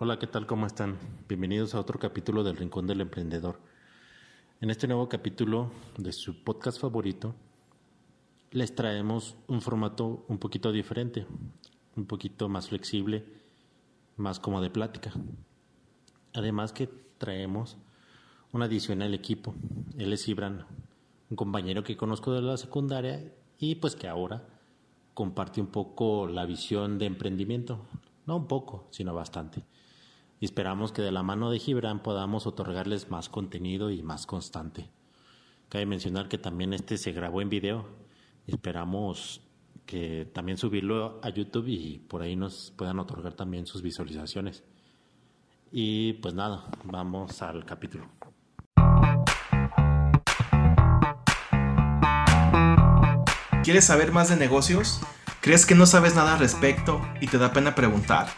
Hola, ¿qué tal? ¿Cómo están? Bienvenidos a otro capítulo del Rincón del Emprendedor. En este nuevo capítulo de su podcast favorito, les traemos un formato un poquito diferente, un poquito más flexible, más como de plática. Además que traemos una adición al equipo. Él es Ibran, un compañero que conozco de la secundaria y pues que ahora comparte un poco la visión de emprendimiento. No un poco, sino bastante. Y esperamos que de la mano de Gibran podamos otorgarles más contenido y más constante. Cabe mencionar que también este se grabó en video. Esperamos que también subirlo a YouTube y por ahí nos puedan otorgar también sus visualizaciones. Y pues nada, vamos al capítulo. ¿Quieres saber más de negocios? ¿Crees que no sabes nada al respecto y te da pena preguntar?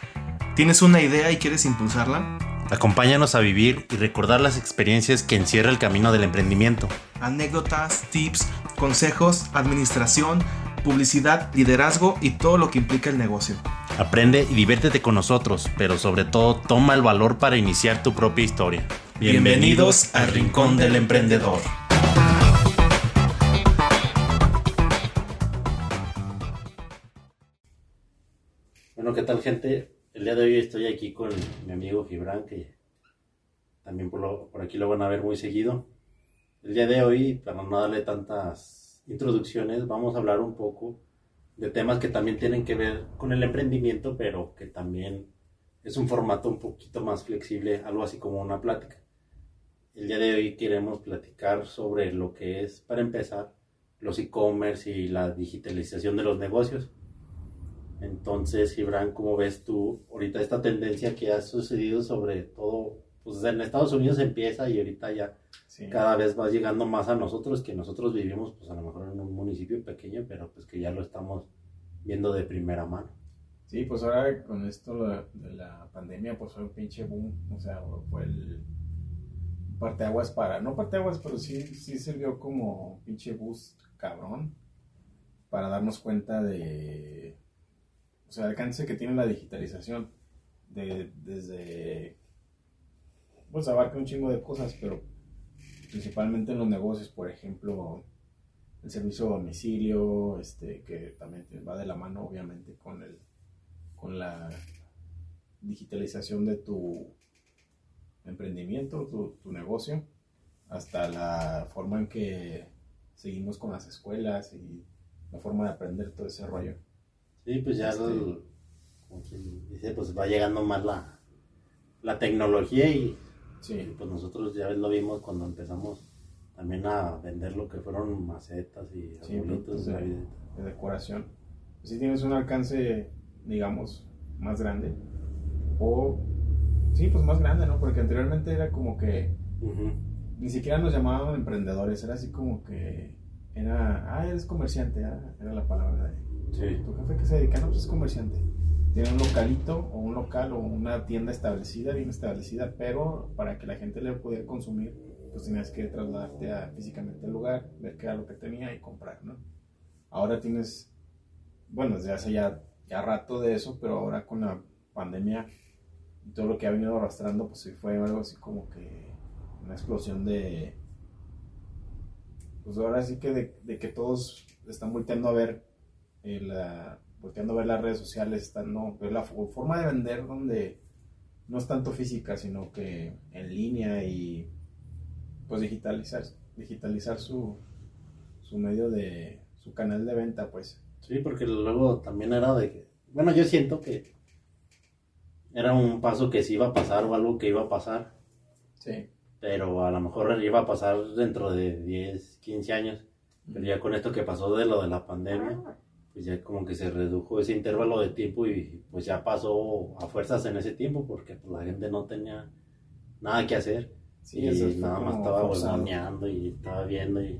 ¿Tienes una idea y quieres impulsarla? Acompáñanos a vivir y recordar las experiencias que encierra el camino del emprendimiento. Anécdotas, tips, consejos, administración, publicidad, liderazgo y todo lo que implica el negocio. Aprende y diviértete con nosotros, pero sobre todo toma el valor para iniciar tu propia historia. Bienvenidos al Rincón del Emprendedor. Bueno, ¿qué tal gente? El día de hoy estoy aquí con mi amigo Gibran, que también por, por aquí lo van a ver muy seguido. El día de hoy, para no darle tantas introducciones, vamos a hablar un poco de temas que también tienen que ver con el emprendimiento, pero que también es un formato un poquito más flexible, algo así como una plática. El día de hoy queremos platicar sobre lo que es, para empezar, los e-commerce y la digitalización de los negocios. Entonces, Gibran, ¿cómo ves tú ahorita esta tendencia que ha sucedido sobre todo? Pues en Estados Unidos empieza y ahorita ya sí. cada vez va llegando más a nosotros, que nosotros vivimos pues a lo mejor en un municipio pequeño, pero pues que ya lo estamos viendo de primera mano. Sí, pues ahora con esto de la pandemia, pues fue un pinche boom, o sea, fue el parteaguas para, no parteaguas, pero sí, sí sirvió como pinche boost cabrón para darnos cuenta de, o sea, el alcance que tiene la digitalización, de, desde, pues abarca un chingo de cosas, pero principalmente en los negocios, por ejemplo, el servicio a domicilio, este, que también va de la mano, obviamente, con el, con la digitalización de tu emprendimiento, tu, tu negocio, hasta la forma en que seguimos con las escuelas y la forma de aprender todo ese rollo. Sí, pues ya este, el, como quien dice, pues va llegando más la, la tecnología y, sí. y, pues nosotros ya lo vimos cuando empezamos también a vender lo que fueron macetas y sí, arbolitos de, de, de, decoración. Si tienes un alcance, digamos, más grande o sí, pues más grande, ¿no? Porque anteriormente era como que uh -huh. ni siquiera nos llamaban emprendedores, era así como que era, ah, eres comerciante, ah, era la palabra de ¿Tu jefe que se dedica? No, pues es comerciante. Tiene un localito o un local o una tienda establecida, bien establecida, pero para que la gente le pudiera consumir, pues tenías que trasladarte a, físicamente al lugar, ver qué era lo que tenía y comprar, ¿no? Ahora tienes, bueno, desde hace ya, ya rato de eso, pero ahora con la pandemia y todo lo que ha venido arrastrando, pues sí fue algo así como que una explosión de, pues ahora sí que de que todos están volteando a ver eh, la, volteando a ver las redes sociales, están, no, pero la forma de vender donde no es tanto física, sino que en línea y pues digitalizar, digitalizar su, su medio de, su canal de venta, pues. Sí, porque luego también era de que, bueno, yo siento que era un paso que sí iba a pasar o algo que iba a pasar. Sí. Pero a lo mejor iba a pasar dentro de 10, 15 años. Pero ya con esto que pasó de lo de la pandemia, pues ya como que se redujo ese intervalo de tiempo y pues ya pasó a fuerzas en ese tiempo porque pues, la gente no tenía nada que hacer. Sí, y nada más estaba bolsoneando y estaba viendo y...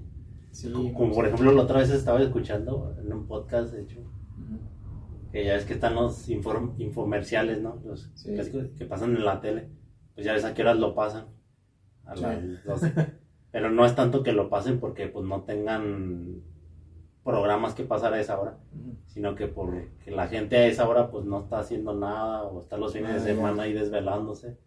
Sí, como, como por ejemplo la otra vez estaba escuchando en un podcast de hecho uh -huh. que ya es que están los inform, infomerciales no los Sí. que, pasan en la tele pues ya ves a qué horas lo pasan a las 12 pero no es tanto que lo pasen porque pues no tengan programas que pasar a esa hora, sino que porque la gente a esa hora pues no está haciendo nada o está los fines de ah, semana ahí desvelándose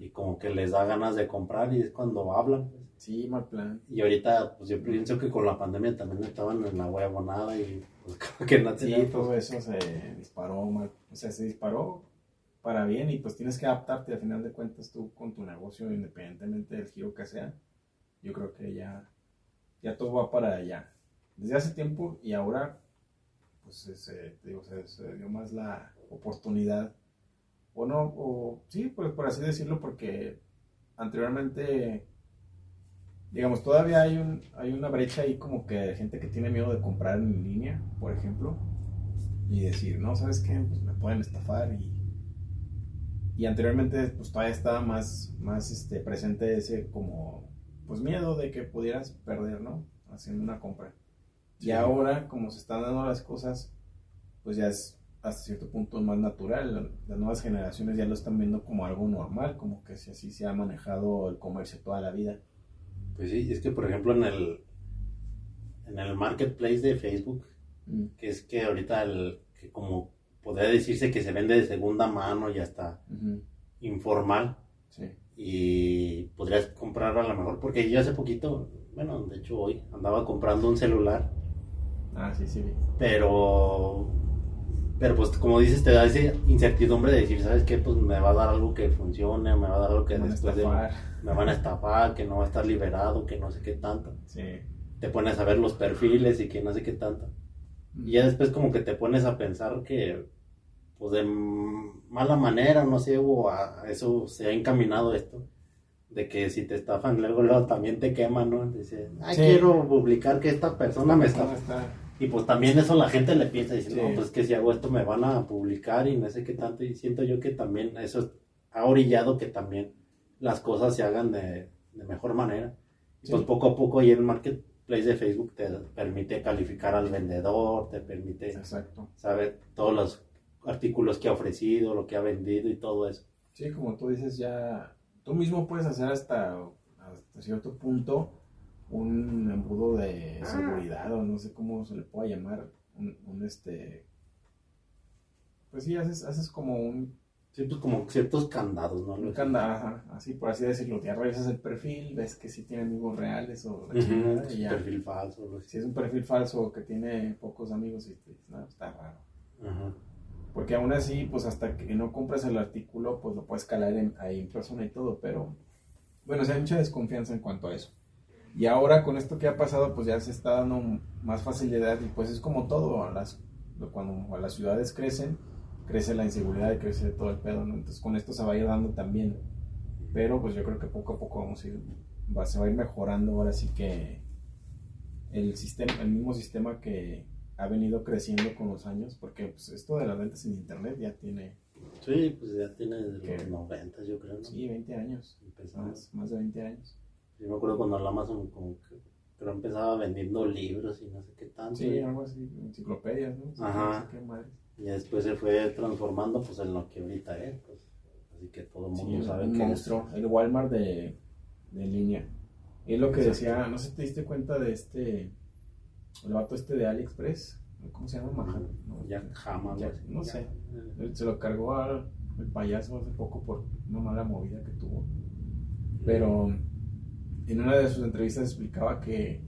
y como que les da ganas de comprar y es cuando hablan. Pues. Sí, mal plan. Y ahorita pues yo pienso que con la pandemia también estaban en la huevonada y pues que no Sí, todo eso se disparó mal, o sea, se disparó para bien y pues tienes que adaptarte al final de cuentas tú con tu negocio independientemente del giro que sea. Yo creo que ya, ya todo va para allá desde hace tiempo y ahora pues se, digo, se, dio más la oportunidad o no, o sí, pues por así decirlo, porque anteriormente, digamos, todavía hay, un, hay una brecha ahí como que gente que tiene miedo de comprar en línea, por ejemplo, y decir, no, ¿sabes qué? Pues me pueden estafar y, y anteriormente pues todavía estaba más, más este, presente ese como, pues miedo de que pudieras perder, ¿no? Haciendo una compra. Y ahora, como se están dando las cosas, pues ya es hasta cierto punto más natural. Las nuevas generaciones ya lo están viendo como algo normal, como que si así se ha manejado el comercio toda la vida. Pues sí, es que por ejemplo en el, en el marketplace de Facebook, mm. que es que ahorita el, que como podría decirse que se vende de segunda mano y hasta informal. Sí. Y podrías comprar a lo mejor, porque yo hace poquito, bueno, de hecho hoy andaba comprando un celular Ah, sí, sí. Pero, pero pues como dices, te da esa incertidumbre de decir, ¿sabes qué? Pues me va a dar algo que funcione, me va a dar algo que me después me van a estafar, que no va a estar liberado, que no sé qué tanto. Sí. Te pones a ver los perfiles y que no sé qué tanto. Y ya después como que te pones a pensar que, pues de mala manera, no sé, o a eso se ha encaminado esto de que si te estafan luego, luego también te queman, ¿no? Dice, ay, quiero publicar que esta persona me estafa. Y pues también eso la gente le piensa, dice, no, pues que si hago esto me van a publicar y no sé qué tanto. Y siento yo que también eso ha orillado que también las cosas se hagan de, mejor manera. Pues poco a poco y el marketplace de Facebook te permite calificar al vendedor, te permite Exacto. saber todos los artículos que ha ofrecido, lo que ha vendido y todo eso. Sí, como tú dices, ya tú mismo puedes hacer hasta, hasta cierto punto un embudo de ah. seguridad o no sé cómo se le pueda llamar, un, este... Pues sí, haces, haces como un... Pues como ciertos candados, ¿no? Un candado, así por así decirlo. Ya revisas el perfil, ves que si tiene amigos reales o la perfil falso. Si es un perfil falso que tiene pocos amigos y te no, está raro. Ajá. Porque aún así, pues hasta que no compres el artículo, pues lo puedes calar ahí en persona y todo, pero bueno, o sea, hay mucha desconfianza en cuanto a eso. Y ahora con esto que ha pasado, pues ya se está dando más facilidad y pues es como todo, las, cuando las ciudades crecen, crece la inseguridad y crece todo el pedo, ¿no? Entonces con esto se va a ir dando también. Pero pues yo creo que poco a poco vamos a ir, va, se va a ir mejorando ahora sí que el sistema, el mismo sistema que, ha venido creciendo con los años, porque pues, esto de las ventas en internet ya tiene... Sí, pues ya tiene desde los 90, yo creo. ¿no? Sí, 20 años. Más, más, de 20 años. Yo me acuerdo cuando la Amazon como que pero empezaba vendiendo libros y no sé qué tanto. Sí, algo así, enciclopedias, ¿no? Ajá. Y después se fue transformando pues en lo que ahorita es, pues. Así que todo el mundo sabe que monstruo, el Walmart de, de línea. Y es lo que decía, no sé si te diste cuenta de este el vato este de AliExpress, ¿cómo se llama? Mahan, no, ya jamás. no sé. Se lo cargó al el payaso hace poco por una mala movida que tuvo. Pero en una de sus entrevistas explicaba que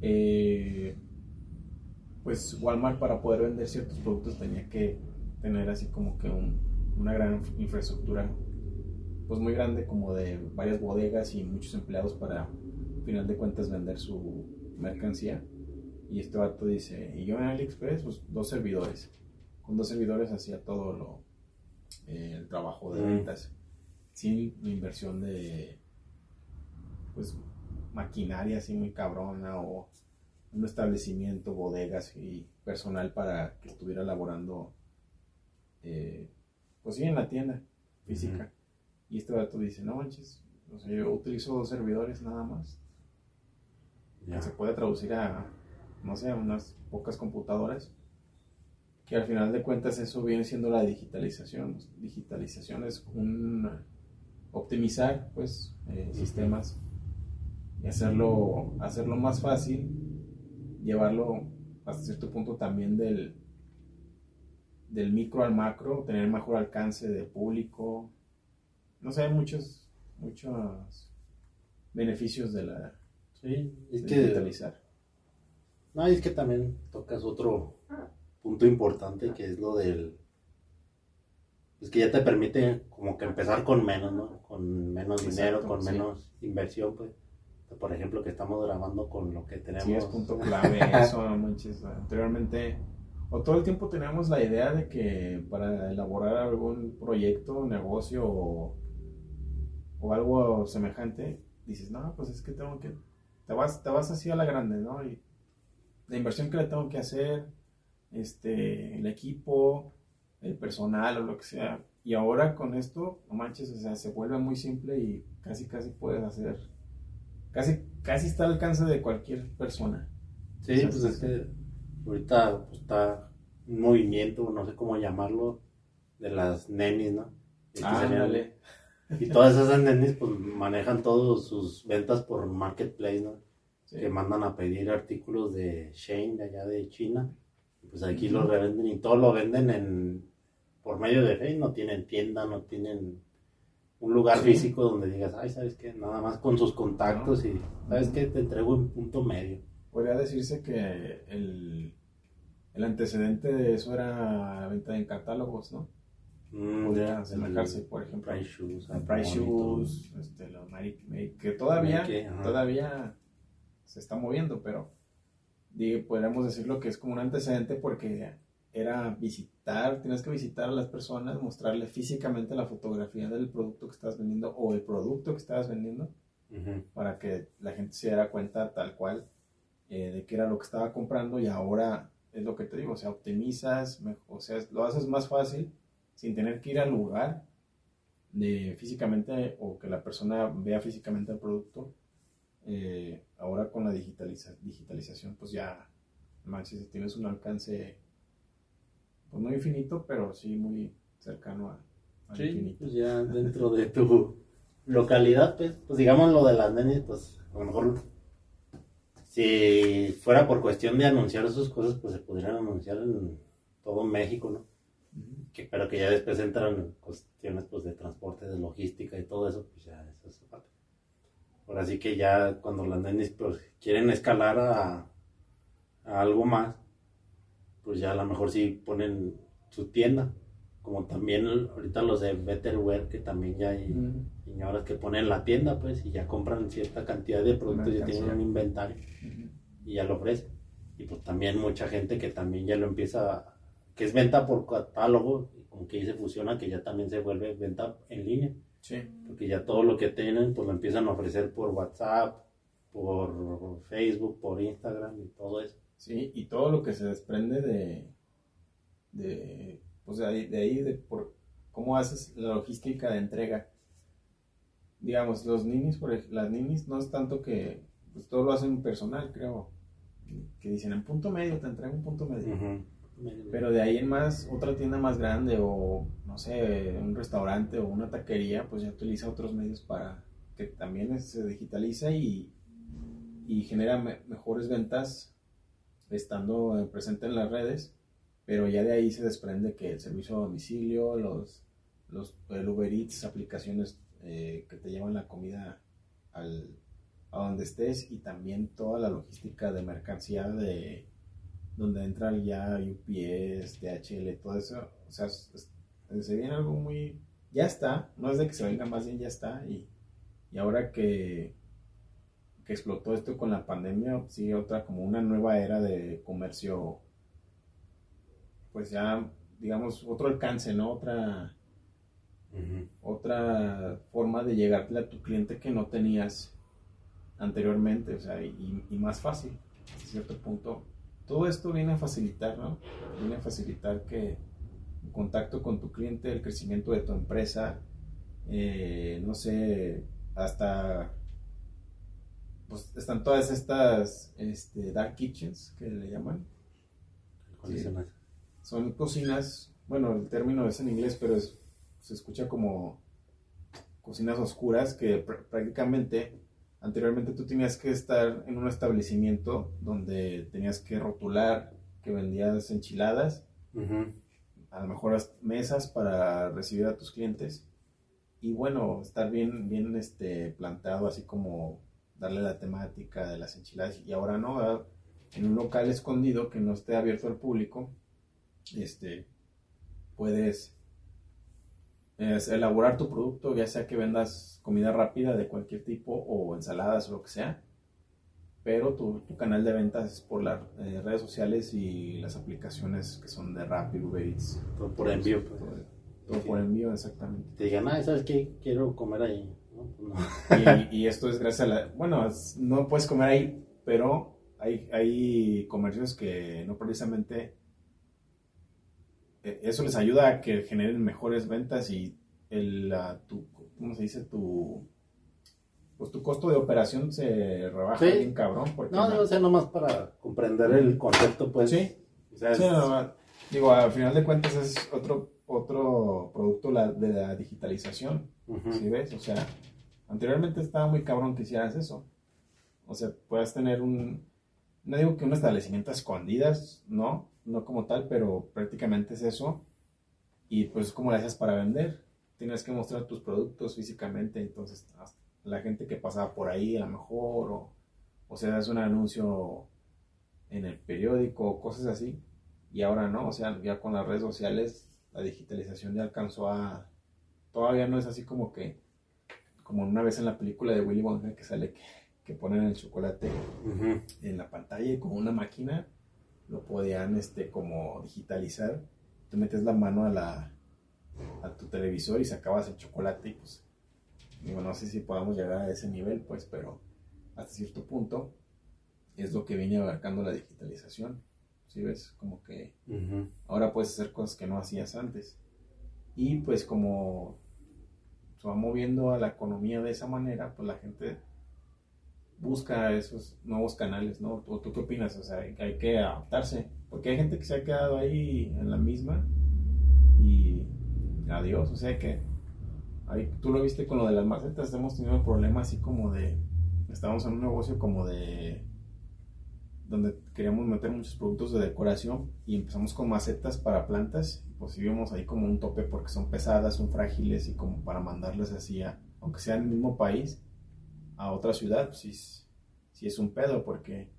eh, pues Walmart para poder vender ciertos productos tenía que tener así como que una gran infraestructura pues muy grande como de varias bodegas y muchos empleados para al final de cuentas vender su mercancía y este vato dice, y yo en AliExpress, pues dos servidores. Con dos servidores hacía todo lo, eh, el trabajo de mm. ventas. Sin inversión de, pues, maquinaria así muy cabrona o un establecimiento, bodegas y personal para que estuviera laborando, eh, pues sí, en la tienda física. Y este vato dice, no manches, yo utilizo dos servidores nada más. ya se puede traducir a no sé, unas pocas computadoras, que al final de cuentas eso viene siendo la digitalización. Digitalización es un optimizar pues eh, sistemas y hacerlo, hacerlo más fácil, llevarlo hasta cierto punto también del, del micro al macro, tener mejor alcance de público. No sé, hay muchos, muchos beneficios de la Sí, es de que. digitalizar. No, es que también tocas otro punto importante que es lo del. Es que ya te permite como que empezar con menos, ¿no? Con menos dinero, con sí. menos inversión, pues. Por ejemplo, que estamos grabando con lo que tenemos. Sí, es punto clave eso, manches. Anteriormente, o todo el tiempo teníamos la idea de que para elaborar algún proyecto, negocio o, o algo semejante, dices, no, pues es que tengo que, te vas, te vas así a la grande, ¿no? Y la inversión que le tengo que hacer, este, el equipo, el personal o lo que sea. Y ahora con esto, no manches, o sea, se vuelve muy simple y casi, casi puedes hacer, casi, casi está al alcance de cualquier persona. Sí, pues es que ahorita pues, está un movimiento, no sé cómo llamarlo, de las nenis, ¿no? Y, que serían- Ándale. y todas esas nenis pues manejan todas sus ventas por marketplace, ¿no? Sí. Que mandan a pedir artículos de Shane de allá de China. y, Pues aquí los revenden y todo lo venden en por medio de Facebook, no tienen tienda, no tienen un lugar Sí. físico donde digas, ay, ¿sabes qué? Nada más con sus contactos y, ¿sabes qué? Te entrego en punto medio. Podría decirse que el, el antecedente de eso era la venta en catálogos, ¿no? Mm, el por ejemplo, Price Shoes, Price. Shoes, este, los Mary que todavía, Mary Kay, ajá. todavía se está moviendo, pero podríamos decirlo que es como un antecedente porque era visitar, tienes que visitar a las personas, mostrarle físicamente la fotografía del producto que estás vendiendo o el producto que estabas vendiendo para que la gente se diera cuenta tal cual eh, de qué era lo que estaba comprando y ahora es lo que te digo, o sea, optimizas, o sea, lo haces más fácil sin tener que ir al lugar de físicamente o que la persona vea físicamente el producto. Eh, ahora con la digitaliza- digitalización, pues ya, manches, tienes un alcance, pues no infinito, pero sí muy cercano a, al Sí, infinito. pues ya dentro de tu localidad, pues, pues digamos lo de las nenis, pues a lo mejor si fuera por cuestión de anunciar sus cosas, pues se podrían anunciar en todo México, ¿no? Que, pero que ya después entran cuestiones pues de transporte, de logística y todo eso, pues ya eso es aparte. Ahora sí que ya cuando las nenis pues quieren escalar a, a algo más, pues ya a lo mejor sí ponen su tienda, como también ahorita los de Betterware, que también ya hay Ujú. señoras que ponen la tienda pues y ya compran cierta cantidad de productos, ya tienen un inventario y ya lo ofrecen. Y pues también mucha gente que también ya lo empieza, que es venta por catálogo, como que ahí se fusiona, que ya también se vuelve venta en línea, Sí. porque ya todo lo que tienen pues lo empiezan a ofrecer por WhatsApp, por Facebook, por Instagram y todo eso. Sí, y todo lo que se desprende de, de pues de ahí, de ahí, de por cómo haces la logística de entrega. Digamos, los ninis, por ej- las ninis no es tanto que, pues todo lo hacen personal, creo, que dicen en punto medio, te entrego un punto medio. Pero de ahí en más, otra tienda más grande o, no sé, un restaurante o una taquería, pues ya utiliza otros medios para que también se digitaliza y, y genera me- mejores ventas estando eh, presente en las redes, pero ya de ahí se desprende que el servicio a domicilio, los, los el Uber Eats, aplicaciones eh, que te llevan la comida al, a donde estés y también toda la logística de mercancía de donde entra ya UPS, DHL, todo eso, o sea, se viene algo muy, ya está, no es de que se venga más bien, ya está, y, y ahora que, que explotó esto con la pandemia, sigue otra como una nueva era de comercio, pues ya, digamos, otro alcance, ¿no? Otra, otra forma de llegarle a tu cliente que no tenías anteriormente, o sea, y, y más fácil, a cierto punto. Todo esto viene a facilitar, ¿no? Viene a facilitar que el contacto con tu cliente, el crecimiento de tu empresa, eh, no sé, hasta, pues están todas estas este, dark kitchens que le llaman, ¿Cuáles Sí. son cocinas, bueno, el término es en inglés, pero es- se escucha como cocinas oscuras que pr- prácticamente anteriormente tú tenías que estar en un establecimiento donde tenías que rotular que vendías enchiladas, a lo mejor mesas para recibir a tus clientes. Y bueno, estar bien, bien este, plantado, así como darle la temática de las enchiladas. Y ahora no, ¿verdad? en un local escondido que no esté abierto al público, este, puedes es, elaborar tu producto, ya sea que vendas comida rápida de cualquier tipo o ensaladas o lo que sea, pero tu, tu canal de ventas es por las eh, redes sociales y las aplicaciones que son de Rappi, Uber Eats. Todo por envío, pues. Todo, todo por envío, exactamente. Te digan, ah, ¿sabes qué? Quiero comer ahí. No, no. Y, y esto es gracias a la... Bueno, no puedes comer ahí, pero hay, hay comercios que no precisamente... eh, Eso les ayuda a que generen mejores ventas y el, la- tu, ¿cómo se dice? Tu, pues tu costo de operación se rebaja Sí. bien cabrón. Porque No, o sea, nomás para comprender el concepto, pues. Sí. O sea, Sí, es- no, no, digo, al final de cuentas es otro, otro producto la- de la digitalización. ujú. ¿Sí ves? O sea, anteriormente estaba muy cabrón que hicieras eso. O sea, puedes tener un, no digo que un establecimiento a escondidas, no, no como tal, pero prácticamente es eso. Y pues, ¿cómo le haces para vender? Tienes que mostrar tus productos físicamente, entonces la gente que pasaba por ahí a lo mejor, o, o sea, es un anuncio en el periódico, cosas así. Y ahora no, o sea, ya con las redes sociales, la digitalización ya alcanzó a, todavía no es así como que, como una vez en la película de Willy Wonka que sale que, que ponen el chocolate en la pantalla y con una máquina lo podían este como digitalizar. Tú metes la mano a la a tu televisor y sacabas el chocolate y pues digo, no sé si podamos llegar a ese nivel pues, pero hasta cierto punto es lo que viene abarcando la digitalización. ¿Sí ves? Como que ahora puedes hacer cosas que no hacías antes. Y pues como se va moviendo a la economía de esa manera, pues la gente busca esos nuevos canales, ¿no? ¿Tú, tú qué opinas? O sea, hay, hay que adaptarse, porque hay gente que se ha quedado ahí en la misma y adiós, o sea que ahí, tú lo viste con lo de las macetas, hemos tenido un problema así como de, estábamos en un negocio como de donde queríamos meter muchos productos de decoración y empezamos con macetas para plantas, pues sí vimos ahí como un tope porque son pesadas, son frágiles y como para mandarlas así a, aunque sea en el mismo país, a otra ciudad, pues sí, es- sí es un pedo porque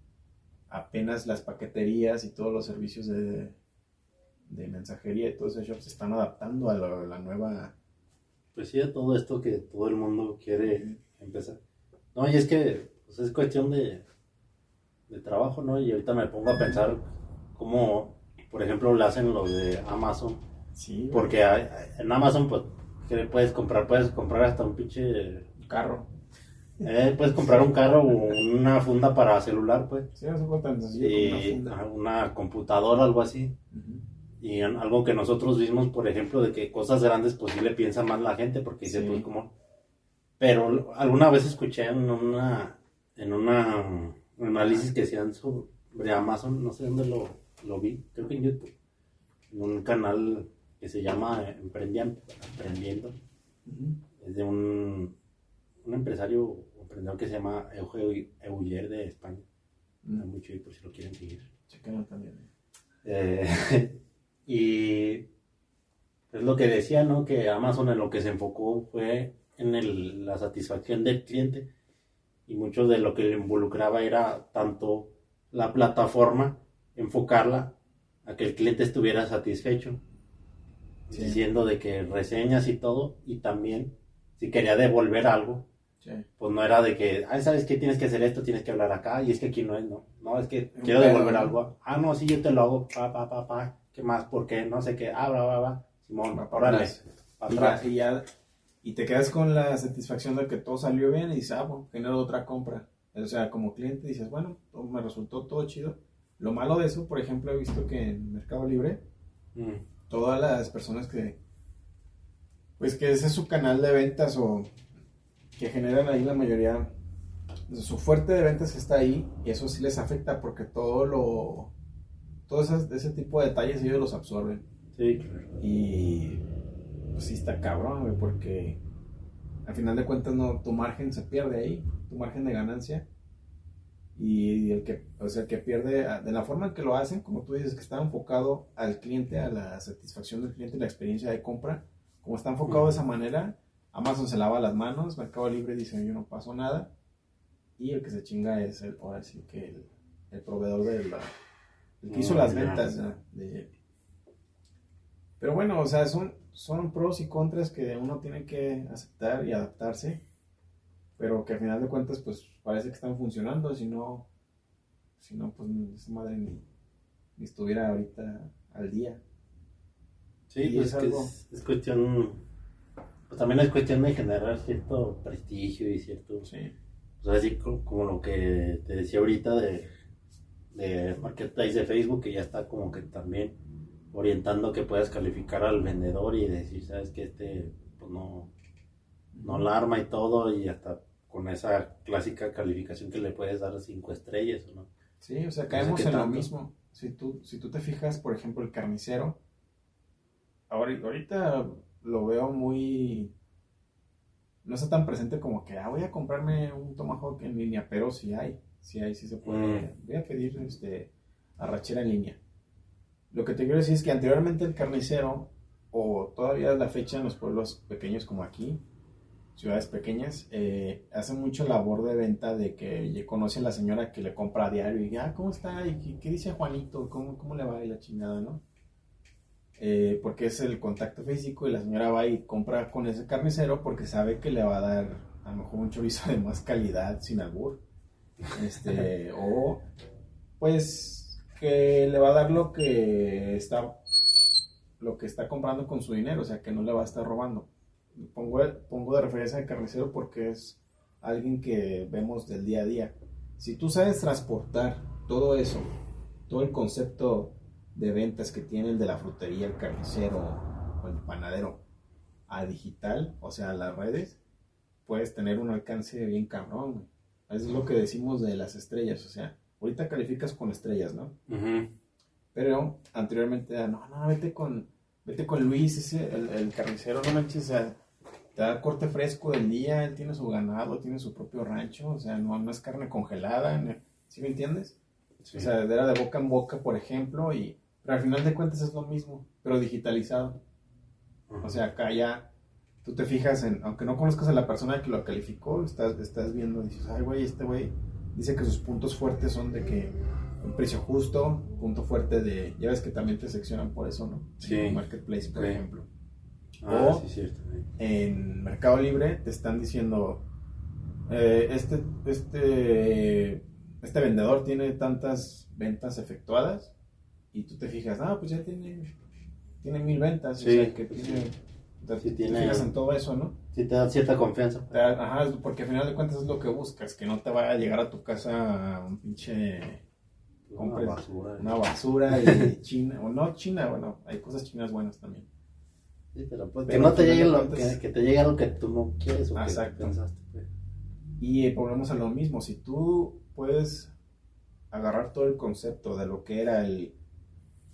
apenas las paqueterías y todos los servicios de, de mensajería y todo ese shop se están adaptando a la, la nueva... Pues sí, a todo esto que todo el mundo quiere empezar. No, y es que pues, es cuestión de, de trabajo, ¿no? Y ahorita me pongo a pensar cómo, por ejemplo, lo hacen los de Amazon. Sí, Porque hay- en Amazon, pues, ¿qué puedes comprar? Puedes comprar hasta un pinche... carro. eh, puedes comprar un carro o una funda para celular, pues. Sí, eso fue tan sencillo como una Y funda. una computadora, algo así. Y en- algo que nosotros vimos, por ejemplo, de que cosas grandes, pues sí le piensa más la gente, porque dice, Sí. pues como... Pero alguna vez escuché en una, en una un análisis que hacían sobre Amazon, no sé dónde lo, lo vi, creo que en YouTube, en un canal que se llama Emprendiendo, Emprendiendo Ujú. es de un, un empresario emprendedor que se llama Eugenio Euler de España. Está muy chido por si lo quieren seguir. Chécalo también. Eh, y es lo que decía, ¿no? Que Amazon en lo que se enfocó fue en el- la satisfacción del cliente y mucho de lo que le involucraba era tanto la plataforma, enfocarla a que el cliente estuviera satisfecho, Sí. diciendo de que reseñas y todo, y también si quería devolver algo, Sí. pues no era de que, ay, ¿sabes qué? Tienes que hacer esto, tienes que hablar acá, y es que aquí no es, no. No, es que quiero devolver algo. Ah, no, sí, yo te lo hago, pa, pa, pa, pa. ¿Qué más? ¿Por qué? No sé qué. Ah, va, va, va. Simón, Va pa' órale. atrás. Y atrás. ya, y ya- y te quedas con la satisfacción de que todo salió bien y dices, ah, bueno, genero otra compra. O sea, como cliente dices, bueno, me resultó todo chido. Lo malo de eso, por ejemplo, he visto que en Mercado Libre, Mm, todas las personas que, pues que ese es su canal de ventas o que generan ahí la mayoría, su fuerte de ventas está ahí y eso sí les afecta porque todo lo, todo ese, ese tipo de detalles ellos los absorben. Sí, claro. Y pues sí está cabrón, porque al final de cuentas no, tu margen se pierde ahí, tu margen de ganancia. Y el que, o sea, el que pierde, ah, de la forma en que lo hacen, como tú dices, que está enfocado al cliente, a la satisfacción del cliente, la experiencia de compra, como está enfocado de esa manera, Amazon se lava las manos, Mercado Libre dice yo no paso nada, y el que se chinga es el, ahora sí que el, el proveedor de la, el que hizo las ventas. ¿no? de- pero bueno, o sea, son, son pros y contras que uno tiene que aceptar y adaptarse, pero que al final de cuentas, pues parece que están funcionando, si no, si no, pues esa madre ni, ni estuviera ahorita al día. Sí, Y pues es es, que algo- es, es cuestión, pues también es cuestión de generar cierto prestigio y cierto, Sí, pues así co- como lo que te decía ahorita de, de Marketplace de Facebook, que ya está como que también orientando que puedas calificar al vendedor y decir, sabes que este, pues no, no la arma y todo, y hasta con esa clásica calificación que le puedes dar cinco estrellas, ¿o ¿no? Sí, o sea, caemos en lo mismo. Si tú, si tú te fijas, por ejemplo, el carnicero, ahora, ahorita lo veo muy... No está tan presente como que, ah, voy a comprarme un tomahawk en línea, pero sí hay, sí hay, sí se puede. Voy a pedir este, arrachera en línea. Lo que te quiero decir es que anteriormente el carnicero, o todavía a la fecha en los pueblos pequeños como aquí, ciudades pequeñas, eh, hacen mucho labor de venta de que conoce a la señora que le compra a diario y, ah, ¿cómo está? ¿Y qué, qué dice Juanito? ¿Cómo, ¿Cómo le va? Y la chingada, ¿no? Eh, porque es el contacto físico y la señora va y compra con ese carnicero porque sabe que le va a dar a lo mejor un chorizo de más calidad sin albur. Este, o pues que le va a dar lo que está lo que está comprando con su dinero, o sea, que no le va a estar robando. Pongo, pongo de referencia al carnicero porque es alguien que vemos del día a día. Si tú sabes transportar todo eso, todo el concepto de ventas que tiene el de la frutería, el carnicero o el panadero a digital, o sea, a las redes, puedes tener un alcance bien cabrón. es lo que decimos de las estrellas, o sea, ahorita calificas con estrellas, ¿no? Pero anteriormente, no, no, vete con, vete con Luis, ese, el, el carnicero, no manches, o sea, te da corte fresco del día, él tiene su ganado, tiene su propio rancho, o sea, no, no es carne congelada, ¿sí me entiendes? Sí. O sea, era de boca en boca, por ejemplo, y pero al final de cuentas es lo mismo, pero digitalizado. O sea, acá ya tú te fijas en, aunque no conozcas a la persona que lo calificó, estás, estás viendo, dices, ay, güey, este güey dice que sus puntos fuertes son de que un precio justo, punto fuerte de, ya ves que también te seccionan por eso, ¿no? Sí. En Marketplace, por ejemplo. Ah, o- sí, cierto. sí. En Mercado Libre te están diciendo, eh, este, este, este vendedor tiene tantas ventas efectuadas y tú te fijas, ah, pues ya tiene, tiene mil ventas, o sea, que tiene, te, Sí, te fijas en todo eso, ¿no? Sí te da cierta confianza. Da- Ajá, porque al final de cuentas es lo que buscas, que no te vaya a llegar a tu casa un pinche Una basura. una basura y china, o no china, bueno, hay cosas chinas buenas también. Sí, pero pues que no te final llegue lo cuentas- que, que te llegue algo que tú no quieres o que Exacto. pensaste. pues. Y eh, volvemos a lo mismo, si tú puedes agarrar todo el concepto de lo que era el,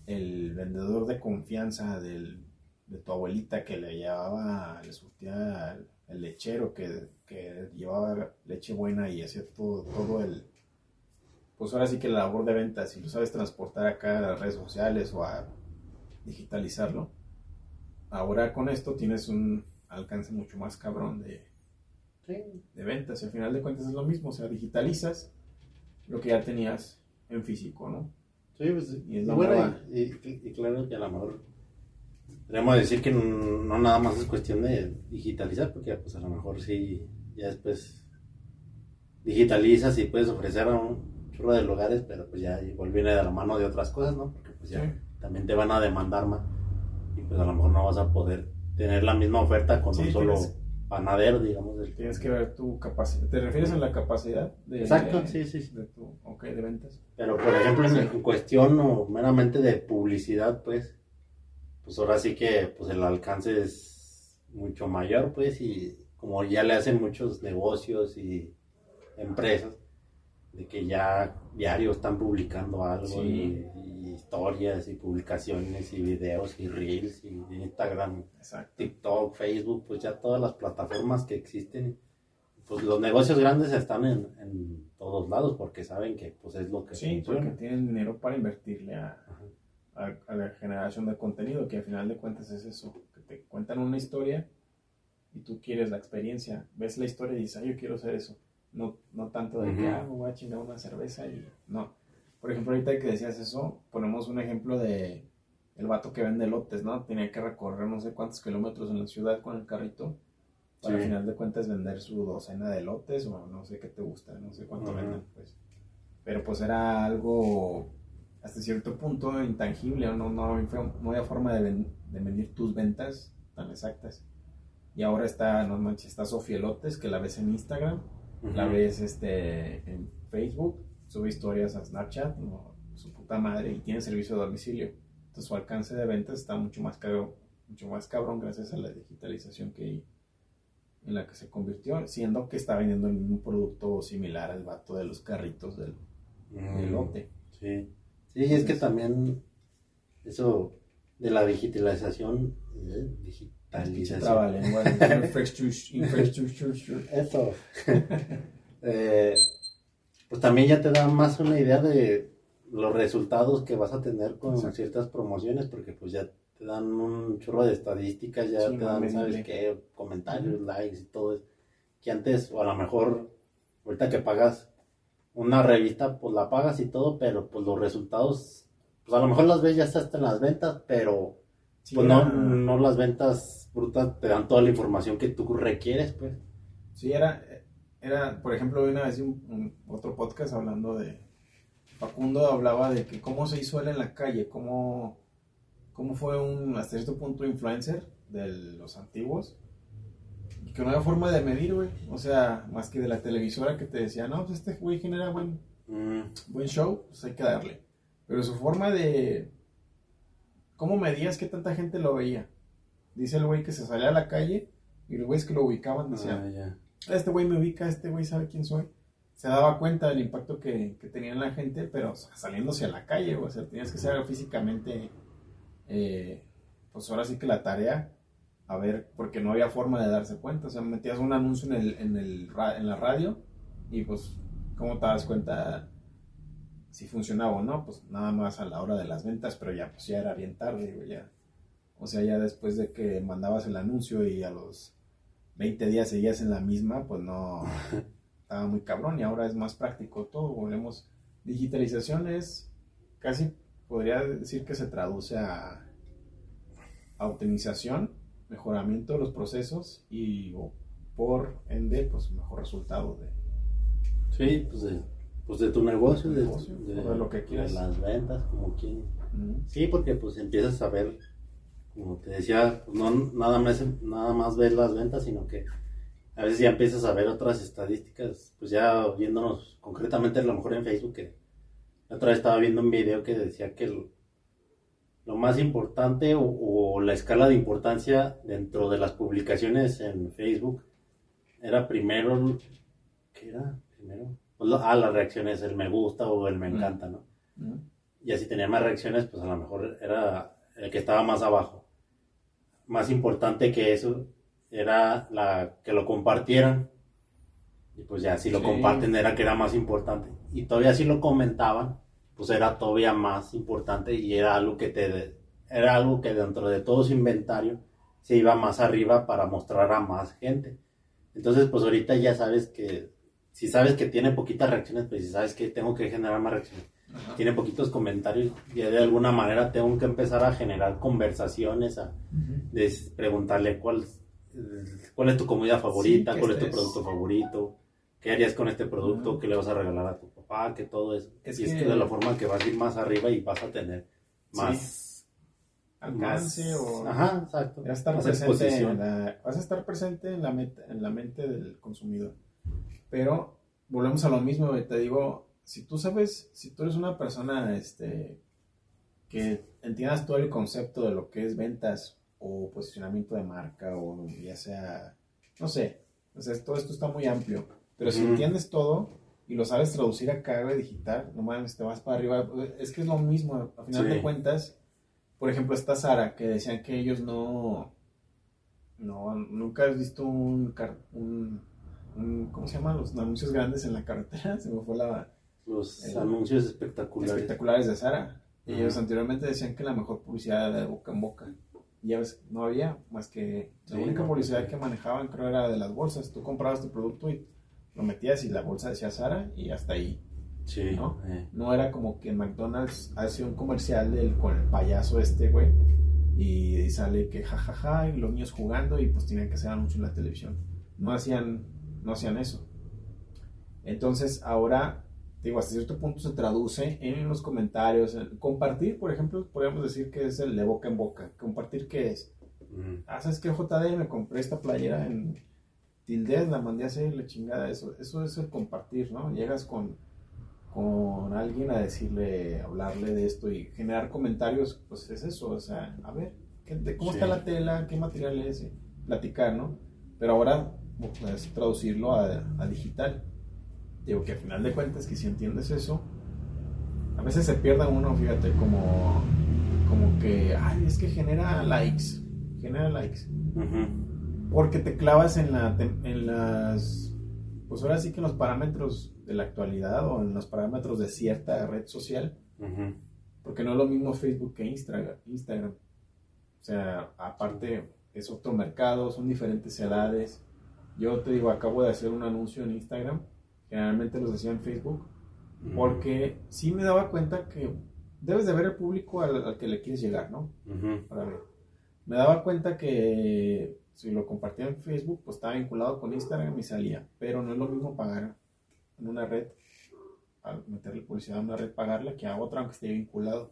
el vendedor de confianza del, de tu abuelita que le llevaba, le surtía el, el lechero que, que llevaba leche buena y hacía todo, todo el... Pues ahora sí que la labor de venta, si lo sabes transportar acá a las redes sociales o a digitalizarlo, ahora con esto tienes un alcance mucho más cabrón de, de ventas. Y al final de cuentas es lo mismo, o sea, digitalizas lo que ya tenías en físico, ¿no? Sí, pues, Y es y la bueno, y, y- y claro que a lo mejor podríamos decir que no, no nada más es cuestión de digitalizar, porque pues a lo mejor sí, ya después digitalizas y puedes ofrecer a un chorro de lugares, pero pues ya igual viene de la mano de otras cosas, ¿no? Porque pues ya Sí. también te van a demandar más y pues a lo mejor no vas a poder tener la misma oferta con Sí, un solo tienes- panadero, digamos. del- Tienes que ver tu capacidad. ¿Te refieres a la capacidad de, Exacto, de- sí, sí, sí. de tu, ok, de ventas? Pero por ejemplo, en, cuestión o meramente de publicidad, pues, pues ahora sí que pues el alcance es mucho mayor, pues, y como ya le hacen muchos negocios y empresas, de que ya diario están publicando algo Sí. y, y historias y publicaciones y videos y reels y Instagram, Exacto. TikTok, Facebook, pues ya todas las plataformas que existen, pues los negocios grandes están en, en todos lados porque saben que pues es lo que Sí, funciona. porque tienen dinero para invertirle a, a, a la generación de contenido, que al final de cuentas es eso, que te cuentan una historia y tú quieres la experiencia, ves la historia y dices, ah, yo quiero hacer eso. No, no tanto de que, Ujú. ah, me voy a chingar una cerveza y no. Por ejemplo, ahorita que decías eso, ponemos un ejemplo de el vato que vende lotes, ¿no? Tenía que recorrer no sé cuántos kilómetros en la ciudad con el carrito para al Sí. final de cuentas vender su docena de lotes o no sé qué te gusta, no sé cuánto Ujú. venden, pues. Pero pues era algo hasta cierto punto intangible, no, no, había- no había forma de, ven- de medir tus ventas tan exactas. Y ahora está, no manches, está Sofía Lotes, que la ves en Instagram, Ujú. la ves este, en Facebook, sube historias a Snapchat, no, su puta madre, y tiene servicio de domicilio. Entonces su alcance de ventas está mucho más caro, mucho más cabrón gracias a la digitalización que en la que se convirtió, siendo que está vendiendo el mismo producto similar al vato de los carritos del, del Mm, lote. Sí. Sí, es que también eso de la digitalización, eh, digitalización. Infrastructure. Eso. Eh, pues también ya te da más una idea de los resultados que vas a tener con Exacto. ciertas promociones, porque pues ya te dan un chorro de estadísticas, ya Sí, te dan. ¿sabes qué? Comentarios, likes y todo eso. Que antes, o a lo mejor, ahorita que pagas una revista, pues la pagas y todo, pero pues los resultados, pues a lo mejor las ves ya hasta en las ventas, pero Sí, pues no, no las ventas brutas te dan toda la información que tú requieres, pues. Sí, era, era, por ejemplo, una vez un, un- otro podcast hablando de, Facundo hablaba de que cómo se hizo él en la calle, cómo, cómo fue un, hasta cierto punto, influencer de los antiguos, y que no había forma de medir, güey, o sea, más que de la televisora que te decía, no, pues este güey genera buen, Mm, buen show, pues hay que darle. Pero su forma de... ¿Cómo medías que tanta gente lo veía? Dice el güey que se salía a la calle y los güeyes que lo ubicaban decían, ah, ya. Este güey me ubica, este güey sabe quién soy. Se daba cuenta del impacto que, que tenía en la gente, pero saliéndose a la calle, o sea, tenías que ser físicamente, eh, pues ahora sí que la tarea, a ver, porque no había forma de darse cuenta, o sea, metías un anuncio en, el, en, el, en la radio y pues, ¿cómo te das cuenta si funcionaba o no? Pues nada más a la hora de las ventas, pero ya, pues ya era bien tarde, ya. O sea, ya después de que mandabas el anuncio y a los 20 días seguías en la misma, pues no, estaba muy cabrón y ahora es más práctico todo, volvemos, digitalización es casi, podría decir que se traduce a, a optimización, mejoramiento de los procesos y o, por ende, pues mejor resultado de, Sí, pues de, pues de tu negocio, de, Negocio, de lo que quieras. de las ventas, como quien. Mm, Sí, porque pues empiezas a ver, como te decía, pues no nada más, nada más ver las ventas, sino que a veces ya empiezas a ver otras estadísticas, pues ya viéndonos concretamente a lo mejor en Facebook, que la otra vez estaba viendo un video que decía que lo más importante o, o la escala de importancia dentro de las publicaciones en Facebook era primero, ¿qué era? Primero, pues, ah, las reacciones, el me gusta o el me Mm. encanta, ¿no? mm, Y así tenía más reacciones, pues a lo mejor era el que estaba más abajo. Más importante que eso era la que lo compartieran. Y pues ya si lo Sí. comparten era que era más importante. Y todavía si lo comentaban, pues era todavía más importante y era algo que te era algo que dentro de todo su inventario se iba más arriba para mostrar a más gente. Entonces, pues ahorita ya sabes que si sabes que tiene poquitas reacciones, pues si sabes que tengo que generar más reacciones ajá. tiene poquitos comentarios, ya de alguna manera tengo que empezar a generar conversaciones, a de preguntarle cuál, cuál es tu comida favorita, que cuál es tu producto favorito, qué harías con este producto, qué le vas a regalar a tu papá, que todo eso. Es y es que- que de la forma que vas a ir más arriba y vas a tener Sí. más Alcance más- o... Ajá, exacto. Vas a estar Más presente en la, vas a estar presente en la, met- en la mente del consumidor. Pero volvemos a lo mismo, te digo, si tú sabes, si tú eres una persona este, que entiendas todo el concepto de lo que es ventas o posicionamiento de marca o ya sea, no sé, o sea, todo esto está muy amplio, pero si entiendes todo y lo sabes traducir acá, güey, digital, no mames, te vas para arriba, es que es lo mismo, al final Sí. de cuentas, por ejemplo, está Sara, que decían que ellos no, no, nunca has visto un, un, un- ¿cómo se llama? Los anuncios grandes en la carretera, se me fue la... Los El- anuncios espectaculares. espectaculares de Sara. Ellos Ajá. anteriormente decían que la mejor publicidad era de boca en boca. Y ya ves, no había más que la Sí, única no, publicidad que manejaban creo era de las bolsas. Tú comprabas tu producto y lo metías y la bolsa decía Sara y hasta ahí. Sí, ¿no? eh, No era como que McDonald's hace un comercial del, con el payaso este, güey. Y sale que jajaja y los niños jugando y pues tenían que hacer anuncio en la televisión. No hacían, no hacían eso. Entonces ahora, digo, hasta cierto punto se traduce en los comentarios. en- compartir, por ejemplo, podríamos decir que es el de boca en boca. Compartir, ¿qué es? mm, Ah, ¿sabes qué, JD? Me compré esta playera en Tildes, la mandé a hacer la chingada. Eso, eso es el compartir, ¿no? Llegas con, con alguien a decirle, hablarle de esto y generar comentarios, pues es eso, o sea, a ver, ¿qué- de ¿cómo Sí. está la tela? ¿Qué material es? Platicar, ¿no? Pero ahora, pues, traducirlo a, a digital. Digo que al final de cuentas, que si entiendes eso, a veces se pierde uno, fíjate, como, como que, ay, es que genera likes, genera likes. Porque te clavas en, la, en las, pues ahora sí que en los parámetros de la actualidad o en los parámetros de cierta red social, porque no es lo mismo Facebook que Instagram. Instagram. O sea, aparte es otro mercado, son diferentes edades. Yo te digo, acabo de hacer un anuncio en Instagram, generalmente los hacía en Facebook, porque sí me daba cuenta que debes de ver el público al, al que le quieres llegar, ¿no? Para ver. Me daba cuenta que si lo compartía en Facebook, pues estaba vinculado con Instagram y salía. Pero no es lo mismo pagar en una red, al meterle publicidad a una red, pagarla que a otra aunque esté vinculado.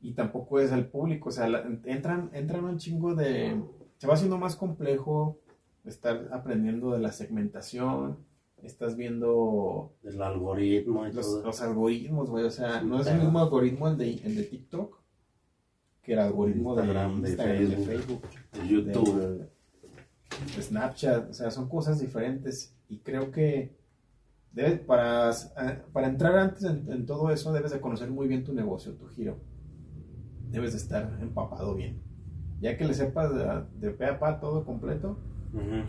Y tampoco es al público, o sea, la- entran, entran un chingo de... Se va haciendo más complejo estar aprendiendo de la segmentación, estás viendo El algoritmo y los, todo. los algoritmos, güey. O sea, no es el mismo algoritmo el de, el de TikTok que el algoritmo de Instagram, de Instagram, de Facebook. Facebook, El YouTube. de, de Snapchat. O sea, son cosas diferentes. Y creo que debes, para, eh, para entrar antes en, en todo eso, debes de conocer muy bien tu negocio, tu giro. Debes de estar empapado bien. Ya que le sepas de, de pe a pa todo completo,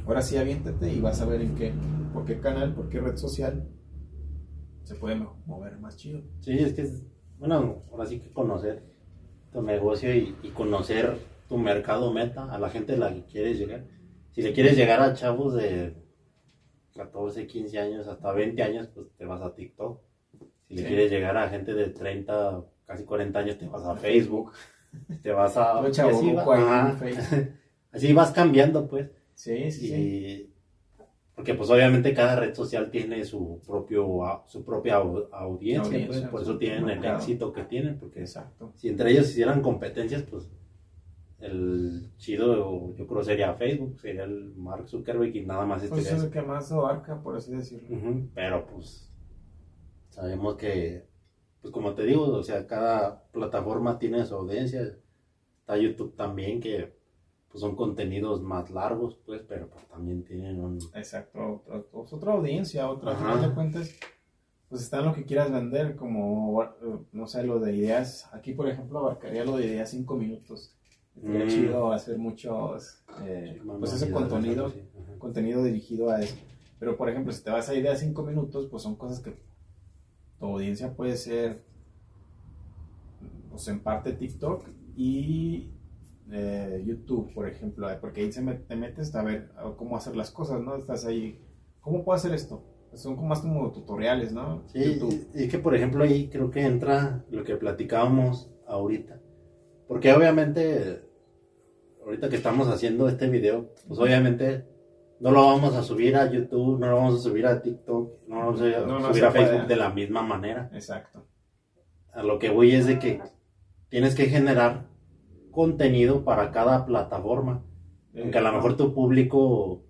Ahora sí, aviéntate y vas a ver en qué, por qué canal, por qué red social se puede mo- mover más chido. Sí, es que es, bueno, ahora sí que conocer tu negocio y, y conocer tu mercado meta, a la gente a la que quieres llegar. Si le quieres llegar a chavos de 14, 15 años, hasta 20 años, pues te vas a TikTok. Si le quieres llegar a gente de 30, casi 40 años, te vas a Facebook. Te vas a... Y chavorruco va- ajá. Así vas cambiando, pues. Sí, sí, sí. Y porque pues obviamente cada red social tiene su propio su propia au- audiencia, Audiencia, pues, por eso tienen el éxito que tienen, porque Exacto. si entre ellos hicieran competencias, pues el chido yo creo sería Facebook, sería el Mark Zuckerberg y nada más Pues es el que más abarca, por así decirlo. Ujú, Pero pues sabemos que, pues como te digo, o sea, cada plataforma tiene su audiencia. Está YouTube también, que pues son contenidos más largos, pues, pero pues, también tienen un... Exacto. Otra, pues, otra audiencia, otra. Al final de cuentas, pues está en lo que quieras vender, como, no sé, lo de ideas. Aquí, por ejemplo, abarcaría lo de ideas 5 minutos. Sería Mm. chido hacer muchos, eh, pues ese contenido. Contenido dirigido a eso. Pero, por ejemplo, si te vas a ir de a 5 minutos, pues son cosas que tu audiencia puede ser, pues en parte TikTok y eh, YouTube, por ejemplo, porque ahí se me- te metes a ver cómo hacer las cosas, ¿no? Estás ahí, ¿cómo puedo hacer esto? Son como más como tutoriales, ¿no? Sí, y que por ejemplo ahí creo que entra lo que platicábamos ahorita. Porque obviamente, ahorita que estamos haciendo este video, pues obviamente no lo vamos a subir a YouTube, no lo vamos a subir a TikTok, no lo vamos a No, no subir a Facebook puede. de la misma manera. Exacto. A lo que voy es de que tienes que generar contenido para cada plataforma. Aunque a lo mejor tu público,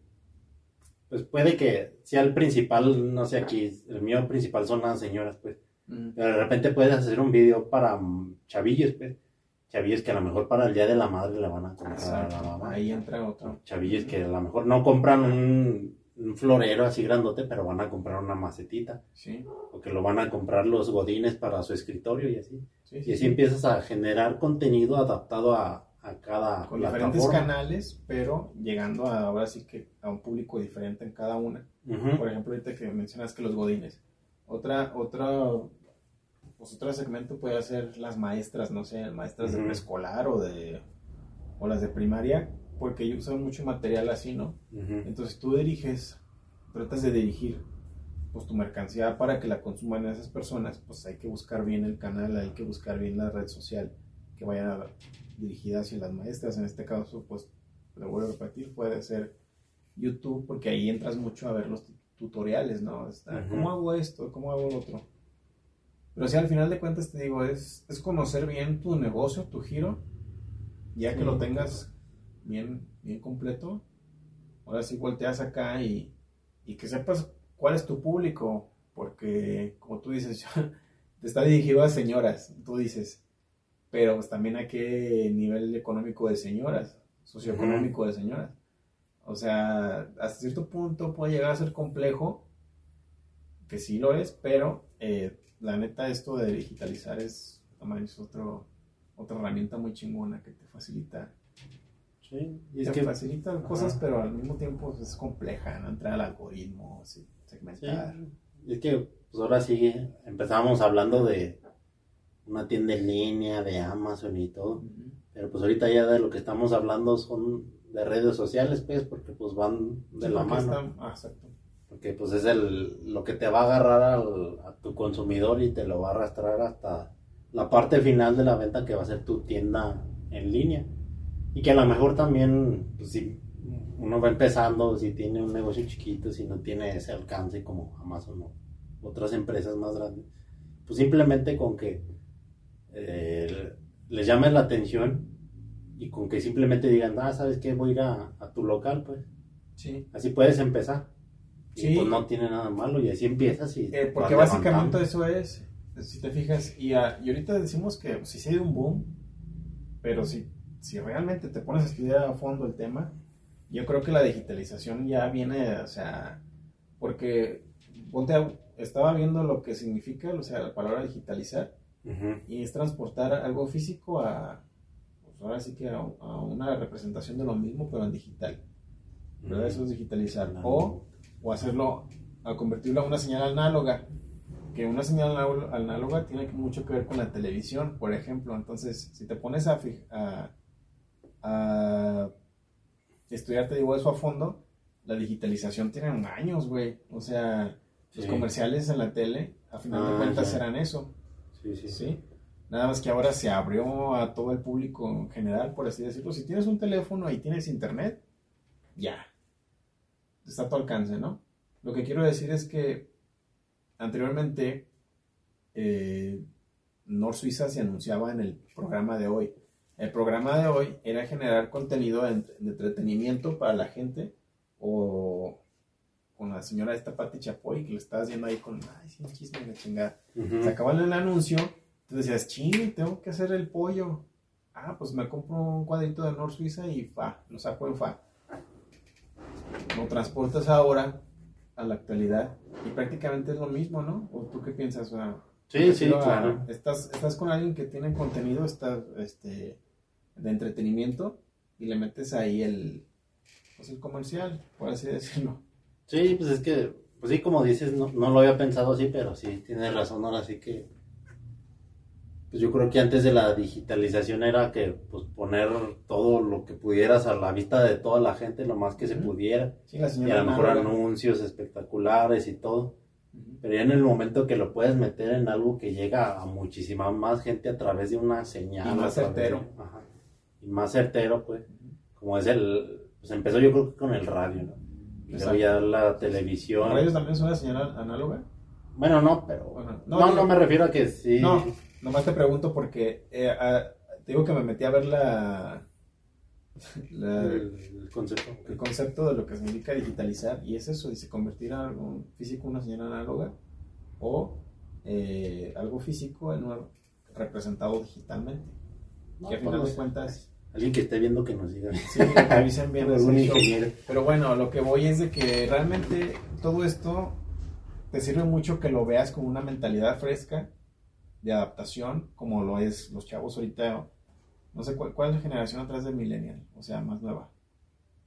pues puede que sea el principal, no sé aquí, el mío principal son las señoras, pues. Mm, Pero de repente puedes hacer un video para chavillos, pues. Chavillos que a lo mejor para el Día de la Madre le van a comprar a la Exacto. mamá. Ahí entra otro. Chavillos que a lo mejor no compran un, un florero así grandote, pero van a comprar una macetita. Sí, O que lo van a comprar los godines para su escritorio y así. sí, Y sí. así empiezas a generar contenido adaptado a, a cada con diferentes plataforma. canales, pero llegando a, ahora sí que a un público diferente en cada una. Por ejemplo, ahorita que mencionas que los godines. Otra, otra, pues otro segmento puede ser las maestras, no sé, maestras de preescolar o de, o las de primaria, porque ellos usan mucho material así, ¿no? Ujú. Entonces tú diriges, tratas de dirigir pues tu mercancía para que la consuman esas personas, pues hay que buscar bien el canal, hay que buscar bien la red social que vaya dirigida hacia las maestras. En este caso, pues lo voy a repetir, puede ser YouTube, porque ahí entras mucho a ver los tu- tutoriales, ¿no? Está, Ujú. ¿Cómo hago esto? ¿Cómo hago lo otro? Pero si al final de cuentas te digo, es, es conocer bien tu negocio, tu giro, ya que Sí. lo tengas bien, bien completo, ahora sí volteas acá y, y que sepas cuál es tu público, porque como tú dices, te está dirigido a señoras, tú dices, pero pues también a qué nivel económico de señoras, socioeconómico de señoras. O sea, hasta cierto punto puede llegar a ser complejo, que sí lo es, pero eh, la neta esto de digitalizar es, manches, otro, otra herramienta muy chingona que te facilita Sí, y es que facilita Ajá. cosas, pero al mismo tiempo es compleja, ¿no? Entrar al algoritmo, Sí, segmentar. y es que pues ahora sí empezamos hablando de una tienda en línea, de Amazon y todo, pero pues ahorita ya de lo que estamos hablando son de redes sociales, pues, porque pues van de Sí, la mano, ah, exacto. porque pues es el, lo que te va a agarrar al- a tu consumidor y te lo va a arrastrar hasta la parte final de la venta que va a ser tu tienda en línea. Y que a lo mejor también, pues si uno va empezando, si tiene un negocio chiquito, si no tiene ese alcance como Amazon o otras empresas más grandes, pues simplemente con que eh, les llames la atención y con que simplemente digan, ah, ¿sabes qué? Voy a ir a, a tu local, pues Sí. así puedes empezar. Y Sí. pues no tiene nada malo y así empiezas y... Eh, porque básicamente levantando. eso es, si te fijas, y, ah, y ahorita decimos que pues, sí se dio un boom, pero si, si realmente te pones a estudiar a fondo el tema, yo creo que la digitalización ya viene, o sea, porque ponte a- estaba viendo lo que significa, o sea, la palabra digitalizar, Ujú. y es transportar algo físico a, pues ahora sí que a, a una representación de lo mismo, pero en digital. ¿verdad? Eso es digitalizar. O, o hacerlo, a convertirlo a una señal análoga. Que una señal anál- análoga tiene mucho que ver con la televisión, por ejemplo. Entonces, si te pones a, a, a estudiar, te digo eso a fondo, la digitalización tiene años, güey. O sea, los Sí. comerciales en la tele, a final de Ah, cuentas, ya. eran eso. Sí, sí, ¿sí? Nada más que ahora se abrió a todo el público en general, por así decirlo. Si tienes un teléfono y tienes internet, ya. Está a tu alcance, ¿no? Lo que quiero decir es que anteriormente eh, Nor Suiza se anunciaba en el programa de hoy. El programa de hoy era generar contenido de, ent- de entretenimiento para la gente o con la señora esta Pati Chapoy que le estaba haciendo ahí con, ay, sí, un chisme de chingada se acababa el anuncio, entonces decías, ching, tengo que hacer el pollo. Ah, pues me compro un cuadrito de Nor Suiza y fa, lo saco en fa. Lo transportas ahora a la actualidad y prácticamente es lo mismo, ¿no? ¿O tú qué piensas? O sea, Sí, sí, a- claro. estás, estás con alguien que tiene contenido está, este, de entretenimiento y le metes ahí el, pues el comercial, por así decirlo. Sí, pues es que, pues sí, como dices, no, no lo había pensado así, pero sí, tienes razón, ahora sí que, pues yo creo que antes de la digitalización era que, pues poner todo lo que pudieras a la vista de toda la gente, lo más que se pudiera, Sí, la y a lo mejor anuncios espectaculares y todo, pero ya en el momento que lo puedes meter en algo que llega a muchísima más gente a través de una señal. Y más de- certero. ajá, y más certero, pues, como es el, pues empezó yo creo que con el radio, ¿no? Luego ya la televisión. ¿Para ellos también es una señal análoga? Bueno, no, pero. Bueno, no, no, no, me refiero a que sí. No, nomás te pregunto porque eh, ah, te digo que me metí a ver la, la- El, el concepto. el concepto de lo que significa digitalizar y es eso, dice convertir algo físico en una señal análoga o eh, algo físico en un representado digitalmente. No, que a pues, final de sé. cuentas, Alguien que esté viendo que nos diga. sí, revisen bien Algún ingeniero. Pero bueno, lo que voy es de que realmente todo esto te sirve mucho que lo veas con una mentalidad fresca de adaptación, como lo es los chavos ahorita. No sé cuál, cuál es la generación atrás de Millennial, o sea, más nueva.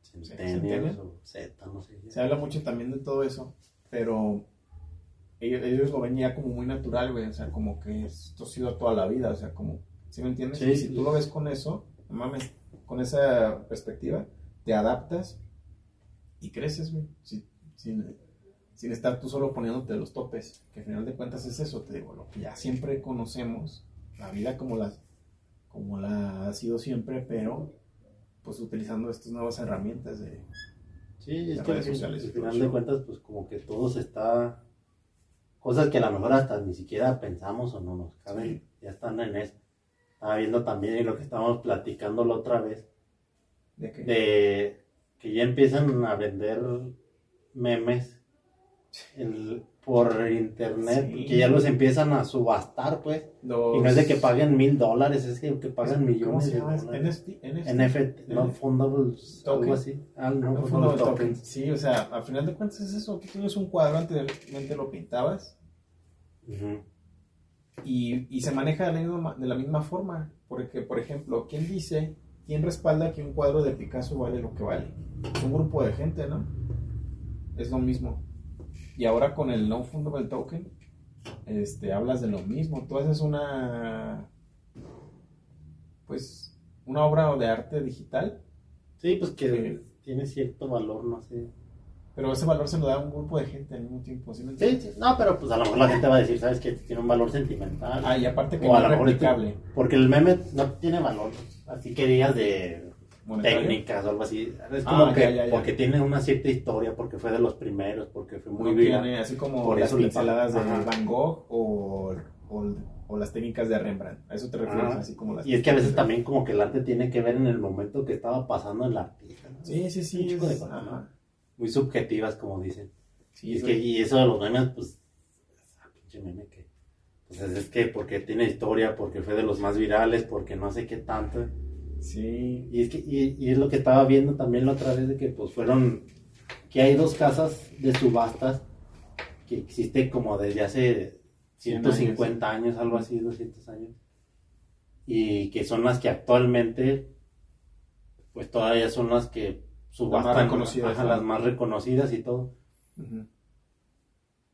Centennials o Z, no sé. Se habla mucho también de todo eso, pero ellos, ellos lo ven ya como muy natural, güey, o sea, como que esto ha sido toda la vida, o sea, como, ¿sí me entiendes? Sí, Y si tú lo ves con eso, no mames, con esa perspectiva, te adaptas y creces, güey, sin, sin, sin estar tú solo poniéndote los topes, que al final de cuentas es eso, te digo, lo que ya siempre conocemos, la vida como la, como la ha sido siempre, pero pues utilizando estas nuevas herramientas de... Sí, es que redes sociales al final de cuentas, pues como que todo se está... Cosas que a lo mejor hasta ni siquiera pensamos o no nos caben, Sí. ya están en eso. Estaba viendo también y lo que estábamos platicando la otra vez, de que, de que ya empiezan a vender memes en- por internet, Sí. que ya los empiezan a subastar, pues. los- Y no es de que paguen mil dólares, es que, que pagan ¿Cómo millones de dólares. NFT, no Token. algo así. Ah, no, No, fundables fundamental token. Sí, o sea, al final de cuentas es eso. Tú tienes un cuadro, anteriormente lo pintabas Ujú. Y, y se maneja de la, misma, de la misma forma. Porque, por ejemplo, ¿quién dice, quién respalda que un cuadro de Picasso vale lo que vale? Un grupo de gente, ¿no? Es lo mismo. Y ahora con el no fundable token, este, hablas de lo mismo. Tú haces una, pues, una obra de arte digital Sí, pues que Sí. tiene cierto valor, no sé. Pero ese valor se lo da a un grupo de gente al mismo tiempo, ¿sí me Sí, sí, no, pero pues a lo mejor la gente va a decir, ¿sabes qué? Tiene un valor sentimental. Ah, y aparte que o a no es replicable. Porque el meme no tiene valor, así que digas de monetario. técnicas o algo así. Es Ah, como ya, que ya, ya. porque tiene una cierta historia, porque fue de los primeros, porque fue muy No tiene así como Por las pinceladas de. Van Gogh o, o, o las técnicas de Rembrandt. A eso te refieres, Ajá. así como las Y es que a veces también como que el arte tiene que ver en el momento que estaba pasando el artista. ¿no? Sí, sí, sí. Es-. Muy subjetivas, como dicen. Sí, y, es que, y eso de los memes, pues, ah, pinche meme que, pues es, que porque tiene historia, porque fue de los más virales, porque no sé qué tanto. Sí. Y es que, y, y es lo que estaba viendo también la otra vez de que pues fueron, que hay dos casas de subastas que existen como desde hace 100 150 años, algo así, 200 años. Y que son las que actualmente, pues todavía son las que subastan, reconocidas, ajá, ¿no? las más reconocidas y todo. Ujú.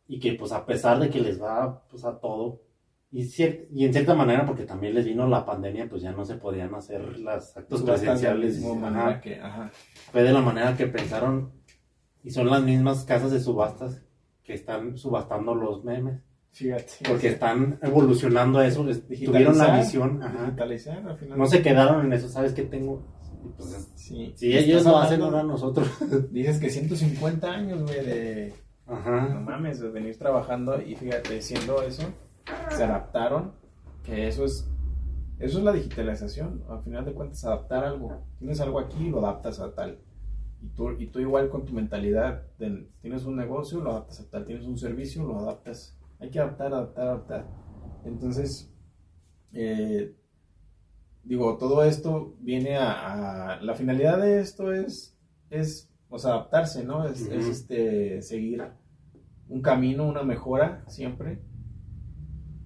y que pues a pesar de que les va pues a todo y, y en cierta manera porque también les vino la pandemia pues ya no se podían hacer las actos presenciales misma Ajá. manera que, ajá. fue de la manera que pensaron y son las mismas casas de subastas que están subastando los memes Fíjate. porque están evolucionando a eso tuvieron la visión ajá. No se quedaron en eso sabes que tengo Pues, Sí. si Estás ellos lo hacen ahora nosotros Dices que 150 años, güey, de. No mames, de venir trabajando y fíjate, siendo eso, se adaptaron, que eso es, eso es la digitalización, al final de cuentas, adaptar algo. Tienes algo aquí y lo adaptas a tal. Y tú, y tú igual con tu mentalidad, de- tienes un negocio, lo adaptas a tal, tienes un servicio, lo adaptas. Hay que adaptar, adaptar, adaptar. Entonces, eh, digo, todo esto viene a, a- La finalidad de esto es, es o sea, adaptarse, ¿no? Es, este, seguir un camino, una mejora siempre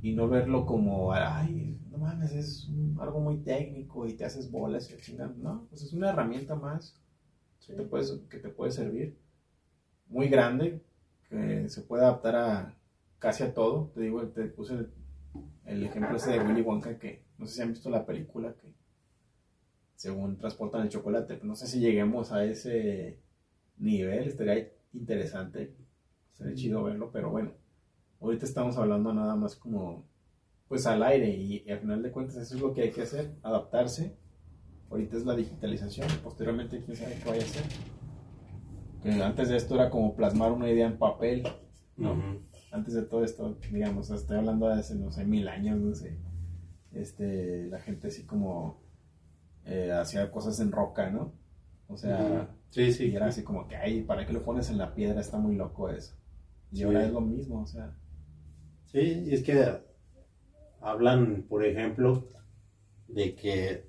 y no verlo como, ay, no mames, es un- algo muy técnico y te haces bolas y chingan. No, pues es una herramienta más que te, puedes, que te puede servir. Muy grande, que se puede adaptar a casi a todo. Te digo, te puse el, el ejemplo ese de Willy Wonka que no sé si han visto la película que según transportan el chocolate. No sé si lleguemos a ese nivel, estaría interesante, sería chido verlo, pero bueno, ahorita estamos hablando nada más como pues al aire y, y al final de cuentas eso es lo que hay que hacer, adaptarse. Ahorita es la digitalización, posteriormente quién sabe qué vaya a hacer. Que antes de esto era como plasmar una idea en papel, ¿no? Antes de todo esto, digamos, estoy hablando de hace, no sé, mil años, no sé, este, la gente así como eh, hacía cosas en roca, ¿no? O sea, sí sí y era así como que, ay, ¿para qué lo pones en la piedra? Está muy loco eso. Y Sí. ahora es lo mismo, o sea, Sí, y es que hablan, por ejemplo, de que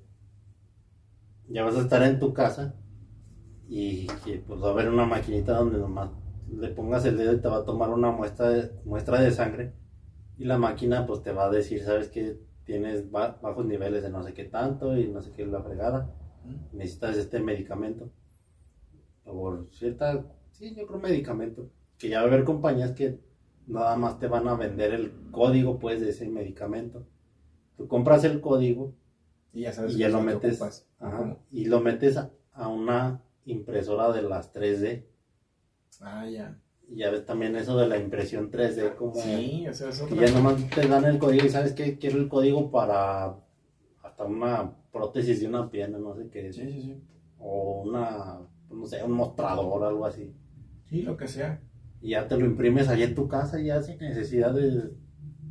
ya vas a estar en tu casa y que pues va a haber una maquinita donde nomás le pongas el dedo y te va a tomar una muestra de, muestra de sangre y la máquina pues te va a decir, sabes que tienes ba- bajos niveles de no sé qué tanto y no sé qué es la fregada. Necesitas este medicamento. Por cierta, sí, yo creo medicamento. Que ya va a haber compañías que nada más te van a vender el código, pues, de ese medicamento. Tú compras el código Y ya sabes y ya lo metes, y lo metes a, a una impresora de las 3D. Ah, ya. Y ya ves también eso de la impresión 3D, como Sí, eso es otra ya nomás te dan el código y sabes que quiero el código para hasta una prótesis de una pierna, no sé qué es. Sí, sí, sí. O una, no sé, un mostrador, algo así. Sí, lo que sea. Y ya te lo imprimes allí en tu casa ya sin necesidad de...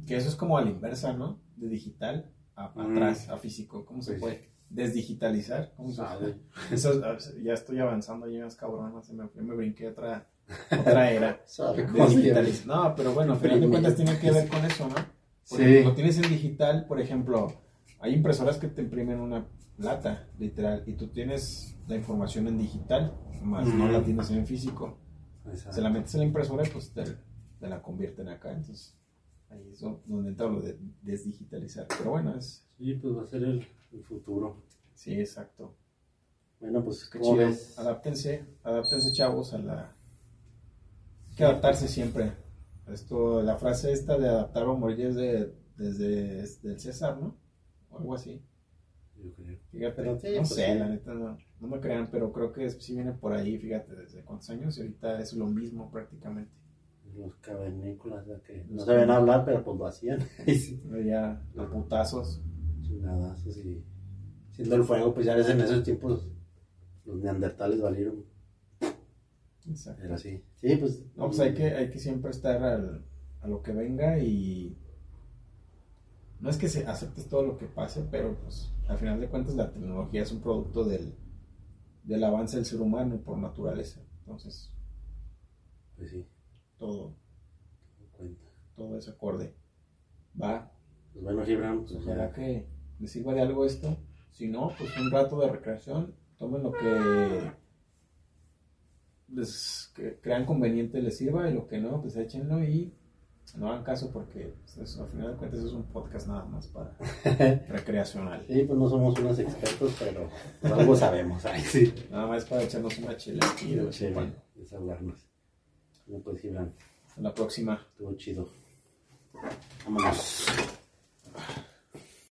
Que eso es como a la inversa, ¿no? De digital a, a Mm. atrás, a físico. ¿Cómo se Sí. puede? Desdigitalizar. ¿Cómo se Sabe. Eso, ya estoy avanzando, ya es cabrón, se me, ya me brinqué otra, otra era. No, pero bueno, al final de cuentas tiene que ver con eso, ¿no? Porque Sí. lo tienes en digital, por ejemplo, hay impresoras que te imprimen una lata, literal, y tú tienes la información en digital, más no la tienes en físico. Exacto. Se la metes en la impresora y pues te, te la convierten acá, entonces ahí es donde entra lo de desdigitalizar. Pero bueno, es, Sí, pues va a ser el, el futuro. sí, exacto. Bueno, pues, ¿cómo ves? Adáptense, adáptense chavos a la... Que adaptarse siempre. Esto, la frase esta de adaptar o morir es de, desde es del César, ¿no? O algo así. Yo creo. Fíjate, Pero sí, no pues sé, sí. la neta no, no me crean, pero creo que sí viene por ahí, fíjate, desde cuántos años y ahorita es lo mismo prácticamente. Los cavernícolas, ya que no sabían hablar, pero pues lo hacían. Pero ya, los putazos. Chingadazos y siendo el fuego, pues ya en esos tiempos los neandertales valieron. Exacto. Era así. Sí, pues. No, pues hay que, hay que siempre estar al- a lo que venga y no es que se aceptes todo lo que pase, pero pues al final de cuentas la tecnología es un producto del, del avance del ser humano por naturaleza. Entonces, Pues sí, todo, cuenta. todo es acorde. Va, Pues bueno, Gibran, pues ojalá ya. que les sirva de algo esto. Si no, pues un rato de recreación, tomen lo que les que crean conveniente les sirva y lo que no, pues échenlo y no hagan caso porque pues, al final de cuentas es un podcast nada más para recreacional. Sí, pues no somos unos expertos, pero pues algo sabemos. Ay, sí. Nada más para echarnos una chela aquí de desahogarnos. Bueno, pues Gibran, Hasta la próxima. estuvo chido. Vámonos.